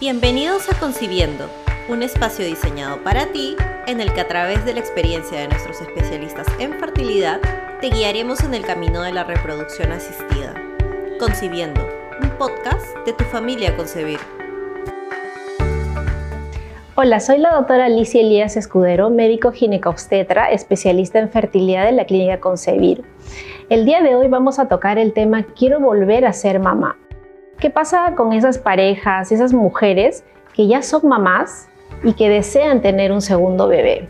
Bienvenidos a Concibiendo, un espacio diseñado para ti en el que a través de la experiencia de nuestros especialistas en fertilidad te guiaremos en el camino de la reproducción asistida. Concibiendo, un podcast de tu familia concebir. Hola, soy la doctora Alicia Elías Escudero, médico ginecobstetra, especialista en fertilidad de la clínica Concebir. El día de hoy vamos a tocar el tema Quiero volver a ser mamá. ¿Qué pasa con esas parejas, esas mujeres que ya son mamás y que desean tener un segundo bebé?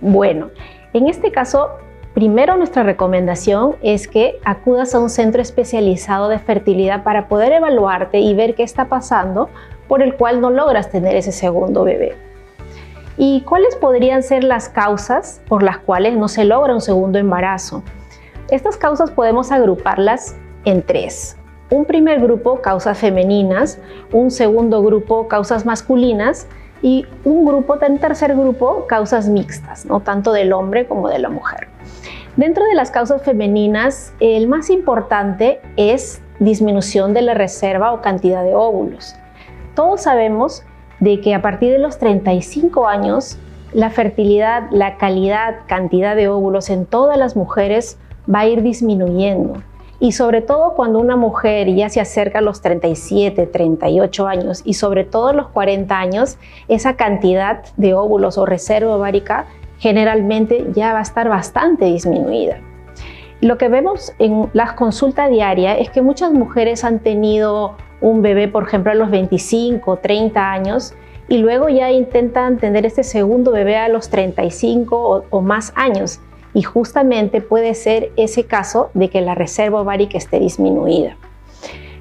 Bueno, en este caso, primero nuestra recomendación es que acudas a un centro especializado de fertilidad para poder evaluarte y ver qué está pasando por el cual no logras tener ese segundo bebé. ¿Y cuáles podrían ser las causas por las cuales no se logra un segundo embarazo? Estas causas podemos agruparlas en tres un primer grupo causas femeninas, un segundo grupo causas masculinas y un grupo, un tercer grupo causas mixtas, no tanto del hombre como de la mujer. Dentro de las causas femeninas, el más importante es disminución de la reserva o cantidad de óvulos. Todos sabemos de que a partir de los 35 años, la fertilidad, la calidad, cantidad de óvulos en todas las mujeres va a ir disminuyendo. Y sobre todo cuando una mujer ya se acerca a los 37, 38 años y sobre todo a los 40 años, esa cantidad de óvulos o reserva ovárica generalmente ya va a estar bastante disminuida. Lo que vemos en las consultas diarias es que muchas mujeres han tenido un bebé, por ejemplo, a los 25, 30 años y luego ya intentan tener este segundo bebé a los 35 o, o más años y justamente puede ser ese caso de que la reserva ovárica esté disminuida.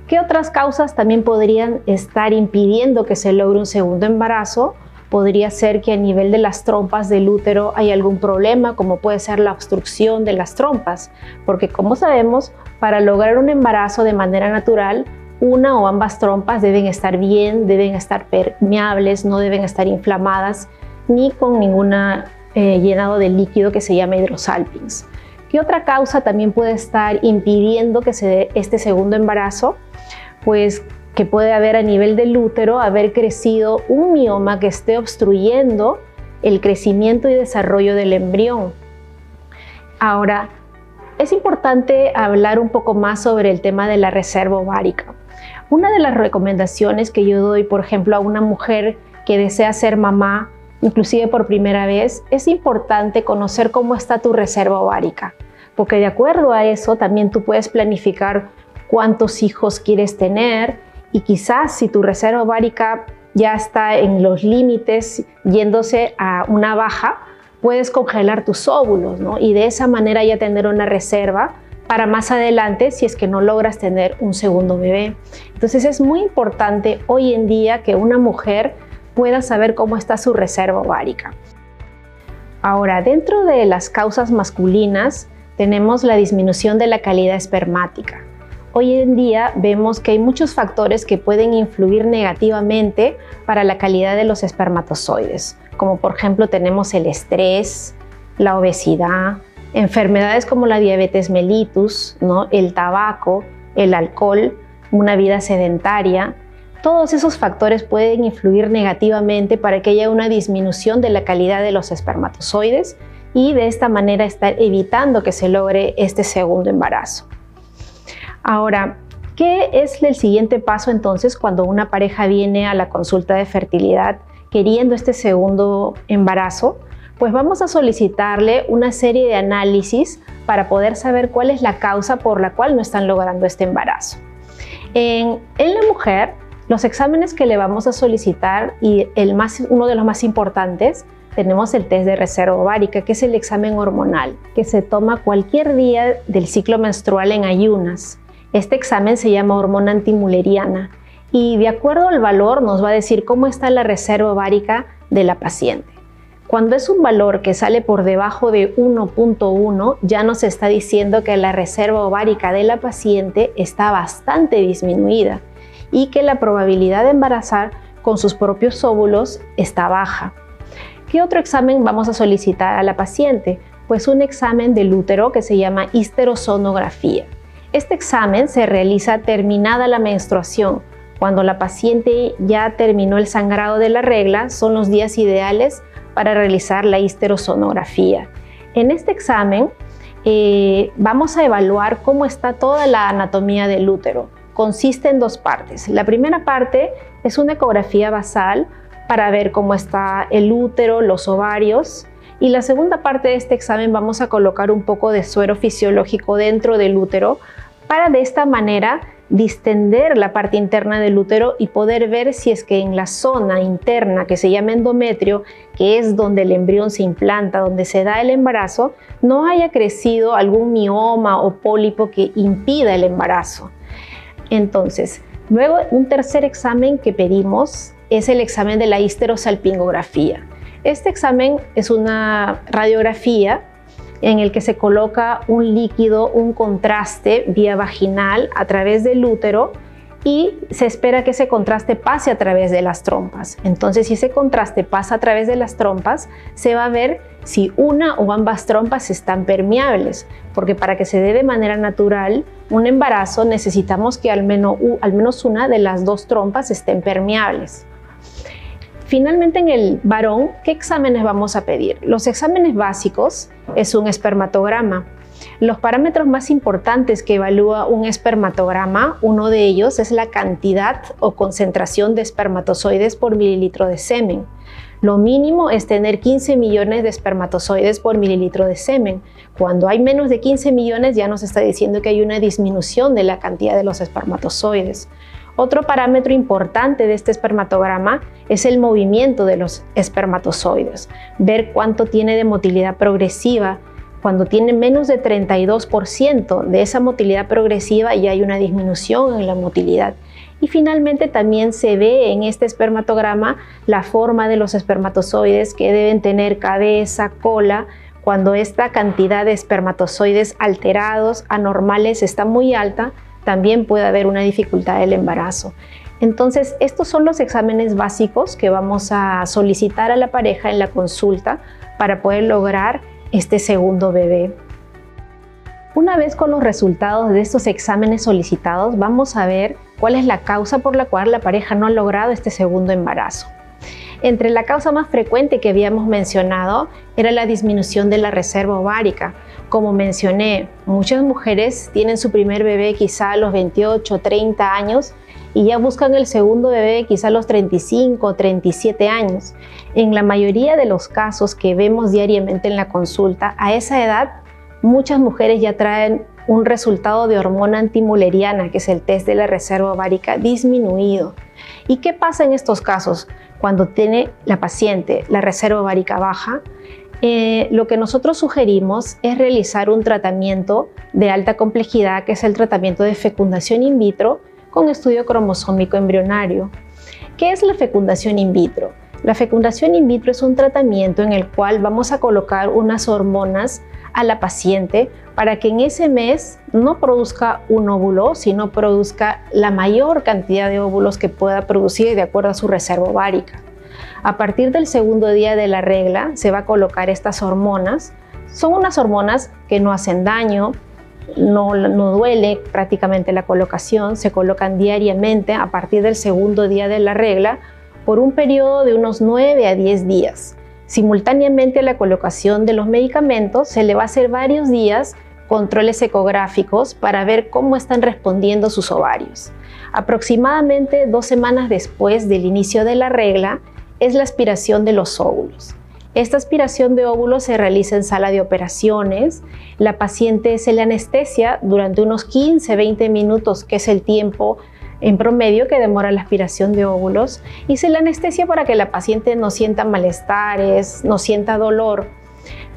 ¿Qué otras causas también podrían estar impidiendo que se logre un segundo embarazo? Podría ser que a nivel de las trompas del útero hay algún problema, como puede ser la obstrucción de las trompas, porque como sabemos, para lograr un embarazo de manera natural, una o ambas trompas deben estar bien, deben estar permeables, no deben estar inflamadas ni con ninguna eh, llenado de líquido que se llama hidrosalpins. ¿Qué otra causa también puede estar impidiendo que se dé este segundo embarazo? Pues que puede haber a nivel del útero haber crecido un mioma que esté obstruyendo el crecimiento y desarrollo del embrión. Ahora, es importante hablar un poco más sobre el tema de la reserva ovárica. Una de las recomendaciones que yo doy, por ejemplo, a una mujer que desea ser mamá inclusive por primera vez, es importante conocer cómo está tu reserva ovárica, porque de acuerdo a eso también tú puedes planificar cuántos hijos quieres tener y quizás si tu reserva ovárica ya está en los límites yéndose a una baja, puedes congelar tus óvulos ¿no? y de esa manera ya tener una reserva para más adelante si es que no logras tener un segundo bebé. Entonces es muy importante hoy en día que una mujer pueda saber cómo está su reserva ovárica. Ahora, dentro de las causas masculinas tenemos la disminución de la calidad espermática. Hoy en día vemos que hay muchos factores que pueden influir negativamente para la calidad de los espermatozoides, como por ejemplo tenemos el estrés, la obesidad, enfermedades como la diabetes mellitus, ¿no? el tabaco, el alcohol, una vida sedentaria, todos esos factores pueden influir negativamente para que haya una disminución de la calidad de los espermatozoides y de esta manera estar evitando que se logre este segundo embarazo. Ahora, ¿qué es el siguiente paso entonces cuando una pareja viene a la consulta de fertilidad queriendo este segundo embarazo? Pues vamos a solicitarle una serie de análisis para poder saber cuál es la causa por la cual no están logrando este embarazo. En, la mujer los exámenes que le vamos a solicitar y el más, uno de los más importantes tenemos el test de reserva ovárica, que es el examen hormonal, que se toma cualquier día del ciclo menstrual en ayunas. Este examen se llama hormona antimuleriana y de acuerdo al valor nos va a decir cómo está la reserva ovárica de la paciente. Cuando es un valor que sale por debajo de 1.1, ya nos está diciendo que la reserva ovárica de la paciente está bastante disminuida y que la probabilidad de embarazar con sus propios óvulos está baja. ¿Qué otro examen vamos a solicitar a la paciente? Pues un examen del útero que se llama histerosonografía. Este examen se realiza terminada la menstruación, cuando la paciente ya terminó el sangrado de la regla, son los días ideales para realizar la histerosonografía. En este examen eh, vamos a evaluar cómo está toda la anatomía del útero. Consiste en dos partes. La primera parte es una ecografía basal para ver cómo está el útero, los ovarios. Y la segunda parte de este examen vamos a colocar un poco de suero fisiológico dentro del útero para de esta manera distender la parte interna del útero y poder ver si es que en la zona interna que se llama endometrio, que es donde el embrión se implanta, donde se da el embarazo, no haya crecido algún mioma o pólipo que impida el embarazo. Entonces, luego un tercer examen que pedimos es el examen de la histerosalpingografía. Este examen es una radiografía en el que se coloca un líquido, un contraste vía vaginal a través del útero y se espera que ese contraste pase a través de las trompas. Entonces, si ese contraste pasa a través de las trompas, se va a ver si una o ambas trompas están permeables, porque para que se dé de manera natural un embarazo necesitamos que al menos, una de las dos trompas estén permeables. Finalmente, en el varón, ¿qué exámenes vamos a pedir? Los exámenes básicos es un espermatograma. Los parámetros más importantes que evalúa un espermatograma, uno de ellos es la cantidad o concentración de espermatozoides por mililitro de semen. Lo mínimo es tener 15 millones de espermatozoides por mililitro de semen. Cuando hay menos de 15 millones ya nos está diciendo que hay una disminución de la cantidad de los espermatozoides. Otro parámetro importante de este espermatograma es el movimiento de los espermatozoides, ver cuánto tiene de motilidad progresiva. Cuando tiene menos de 32% de esa motilidad progresiva ya hay una disminución en la motilidad. Y finalmente también se ve en este espermatograma la forma de los espermatozoides que deben tener cabeza, cola, cuando esta cantidad de espermatozoides alterados, anormales, está muy alta, también puede haber una dificultad del embarazo. Entonces, estos son los exámenes básicos que vamos a solicitar a la pareja en la consulta para poder lograr este segundo bebé. Una vez con los resultados de estos exámenes solicitados, vamos a ver cuál es la causa por la cual la pareja no ha logrado este segundo embarazo. Entre la causa más frecuente que habíamos mencionado era la disminución de la reserva ovárica. Como mencioné, muchas mujeres tienen su primer bebé quizá a los 28, 30 años y ya buscan el segundo bebé quizá a los 35, 37 años. En la mayoría de los casos que vemos diariamente en la consulta, a esa edad muchas mujeres ya traen un resultado de hormona antimuleriana, que es el test de la reserva ovárica, disminuido. ¿Y qué pasa en estos casos? Cuando tiene la paciente la reserva ovárica baja, eh, lo que nosotros sugerimos es realizar un tratamiento de alta complejidad, que es el tratamiento de fecundación in vitro con estudio cromosómico embrionario. ¿Qué es la fecundación in vitro? La fecundación in vitro es un tratamiento en el cual vamos a colocar unas hormonas a la paciente para que en ese mes no produzca un óvulo, sino produzca la mayor cantidad de óvulos que pueda producir de acuerdo a su reserva ovárica. A partir del segundo día de la regla se va a colocar estas hormonas. Son unas hormonas que no hacen daño, no, duele prácticamente la colocación, se colocan diariamente a partir del segundo día de la regla por un periodo de unos 9 a 10 días. Simultáneamente a la colocación de los medicamentos se le va a hacer varios días controles ecográficos para ver cómo están respondiendo sus ovarios. Aproximadamente dos semanas después del inicio de la regla es la aspiración de los óvulos. Esta aspiración de óvulos se realiza en sala de operaciones. La paciente se le anestesia durante unos 15-20 minutos, que es el tiempo en promedio que demora la aspiración de óvulos, y se le anestesia para que la paciente no sienta malestares, no sienta dolor.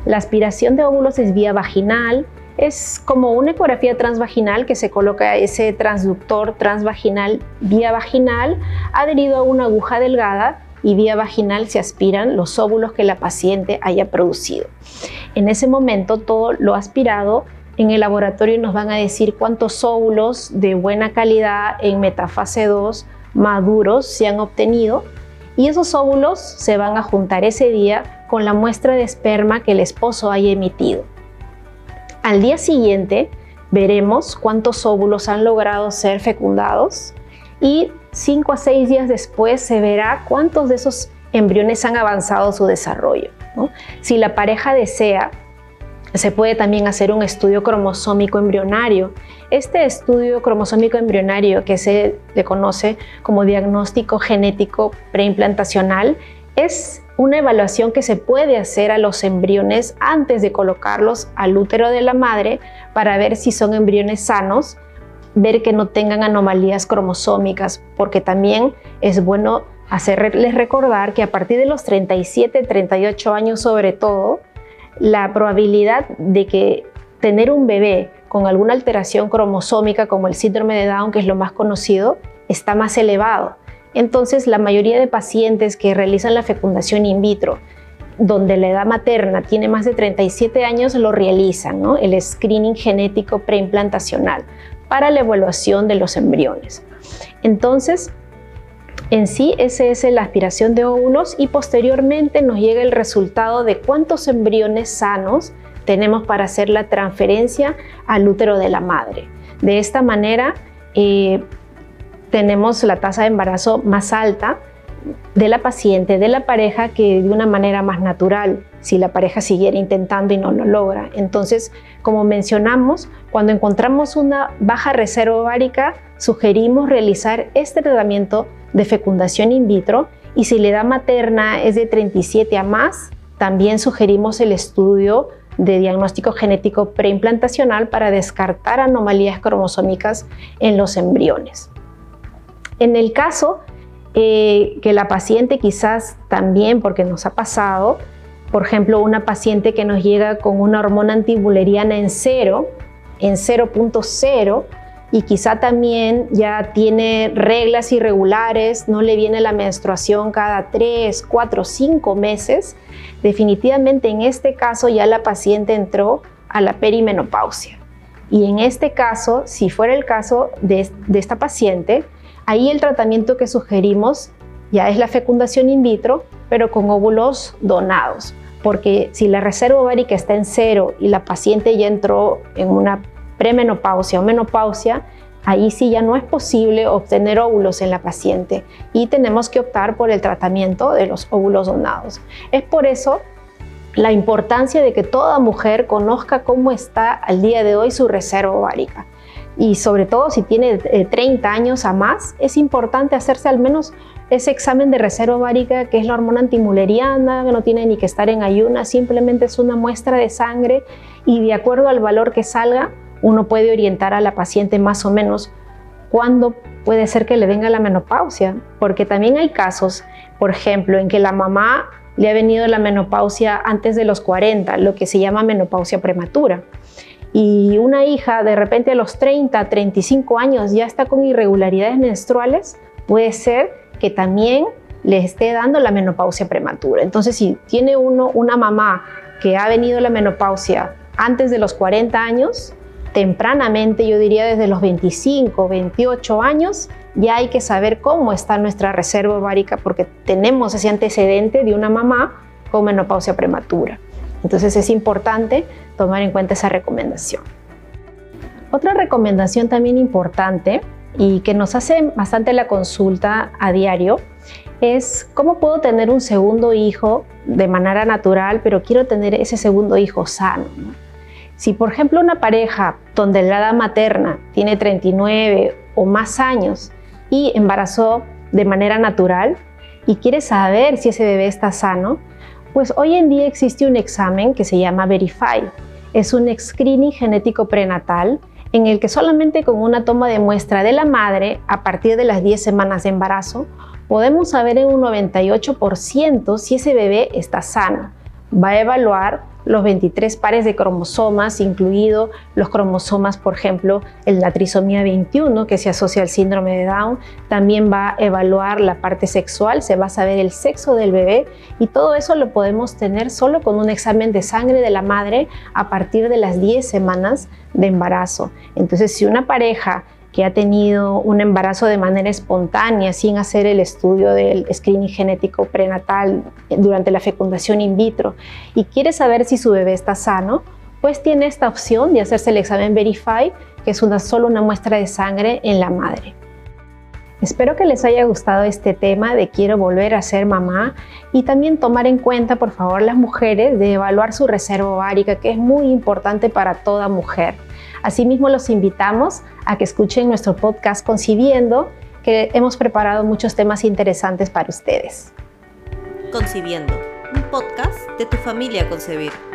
La aspiración de óvulos es vía vaginal, es como una ecografía transvaginal que se coloca ese transductor transvaginal vía vaginal adherido a una aguja delgada y vía vaginal se aspiran los óvulos que la paciente haya producido. En ese momento todo lo aspirado en el laboratorio nos van a decir cuántos óvulos de buena calidad en metafase 2 maduros se han obtenido y esos óvulos se van a juntar ese día con la muestra de esperma que el esposo haya emitido. Al día siguiente veremos cuántos óvulos han logrado ser fecundados y 5 a 6 días después se verá cuántos de esos embriones han avanzado su desarrollo. Si la pareja desea, se puede también hacer un estudio cromosómico embrionario. Este estudio cromosómico embrionario, que se le conoce como diagnóstico genético preimplantacional, es una evaluación que se puede hacer a los embriones antes de colocarlos al útero de la madre para ver si son embriones sanos, ver que no tengan anomalías cromosómicas, porque también es bueno hacerles recordar que a partir de los 37, 38 años sobre todo, la probabilidad de que tener un bebé con alguna alteración cromosómica como el síndrome de Down, que es lo más conocido, está más elevado. Entonces, la mayoría de pacientes que realizan la fecundación in vitro, donde la edad materna tiene más de 37 años, lo realizan, el screening genético preimplantacional para la evaluación de los embriones. Entonces, en sí, esa es la aspiración de óvulos y posteriormente nos llega el resultado de cuántos embriones sanos tenemos para hacer la transferencia al útero de la madre. De esta manera, eh, tenemos la tasa de embarazo más alta de la paciente, de la pareja, que de una manera más natural, si la pareja siguiera intentando y no lo logra. Entonces, como mencionamos, cuando encontramos una baja reserva ovárica, sugerimos realizar este tratamiento de fecundación in vitro y si la edad materna es de 37 a más, también sugerimos el estudio de diagnóstico genético preimplantacional para descartar anomalías cromosómicas en los embriones. En el caso eh, que la paciente quizás también, porque nos ha pasado, por ejemplo, una paciente que nos llega con una hormona antibuleriana en cero, en 0.0, y quizá también ya tiene reglas irregulares, no le viene la menstruación cada 3, 4, 5 meses, definitivamente en este caso ya la paciente entró a la perimenopausia. Y en este caso, si fuera el caso de, de esta paciente, ahí el tratamiento que sugerimos ya es la fecundación in vitro, pero con óvulos donados porque si la reserva ovárica está en cero y la paciente ya entró en una premenopausia o menopausia, ahí sí ya no es posible obtener óvulos en la paciente y tenemos que optar por el tratamiento de los óvulos donados. Es por eso la importancia de que toda mujer conozca cómo está al día de hoy su reserva ovárica. Y sobre todo si tiene 30 eh, años a más, es importante hacerse al menos ese examen de reserva ovárica, que es la hormona antimuleriana, que no tiene ni que estar en ayuna, simplemente es una muestra de sangre y de acuerdo al valor que salga, uno puede orientar a la paciente más o menos cuándo puede ser que le venga la menopausia, porque también hay casos, por ejemplo, en que la mamá le ha venido la menopausia antes de los 40, lo que se llama menopausia prematura. Y una hija de repente a los 30, 35 años ya está con irregularidades menstruales, puede ser que también le esté dando la menopausia prematura. Entonces, si tiene uno una mamá que ha venido la menopausia antes de los 40 años, tempranamente, yo diría desde los 25, 28 años, ya hay que saber cómo está nuestra reserva ovárica porque tenemos ese antecedente de una mamá con menopausia prematura. Entonces es importante tomar en cuenta esa recomendación. Otra recomendación también importante y que nos hace bastante la consulta a diario es cómo puedo tener un segundo hijo de manera natural, pero quiero tener ese segundo hijo sano. Si por ejemplo una pareja donde la edad materna tiene 39 o más años y embarazó de manera natural y quiere saber si ese bebé está sano, pues hoy en día existe un examen que se llama Verify. Es un screening genético prenatal en el que solamente con una toma de muestra de la madre a partir de las 10 semanas de embarazo podemos saber en un 98% si ese bebé está sano. Va a evaluar los 23 pares de cromosomas, incluido los cromosomas, por ejemplo, el la trisomía 21 que se asocia al síndrome de Down. También va a evaluar la parte sexual, se va a saber el sexo del bebé y todo eso lo podemos tener solo con un examen de sangre de la madre a partir de las 10 semanas de embarazo. Entonces, si una pareja que ha tenido un embarazo de manera espontánea sin hacer el estudio del screening genético prenatal durante la fecundación in vitro y quiere saber si su bebé está sano, pues tiene esta opción de hacerse el examen Verify, que es una, solo una muestra de sangre en la madre. Espero que les haya gustado este tema de quiero volver a ser mamá y también tomar en cuenta, por favor, las mujeres de evaluar su reserva ovárica, que es muy importante para toda mujer. Asimismo, los invitamos a que escuchen nuestro podcast Concibiendo, que hemos preparado muchos temas interesantes para ustedes. Concibiendo, un podcast de tu familia Concebir.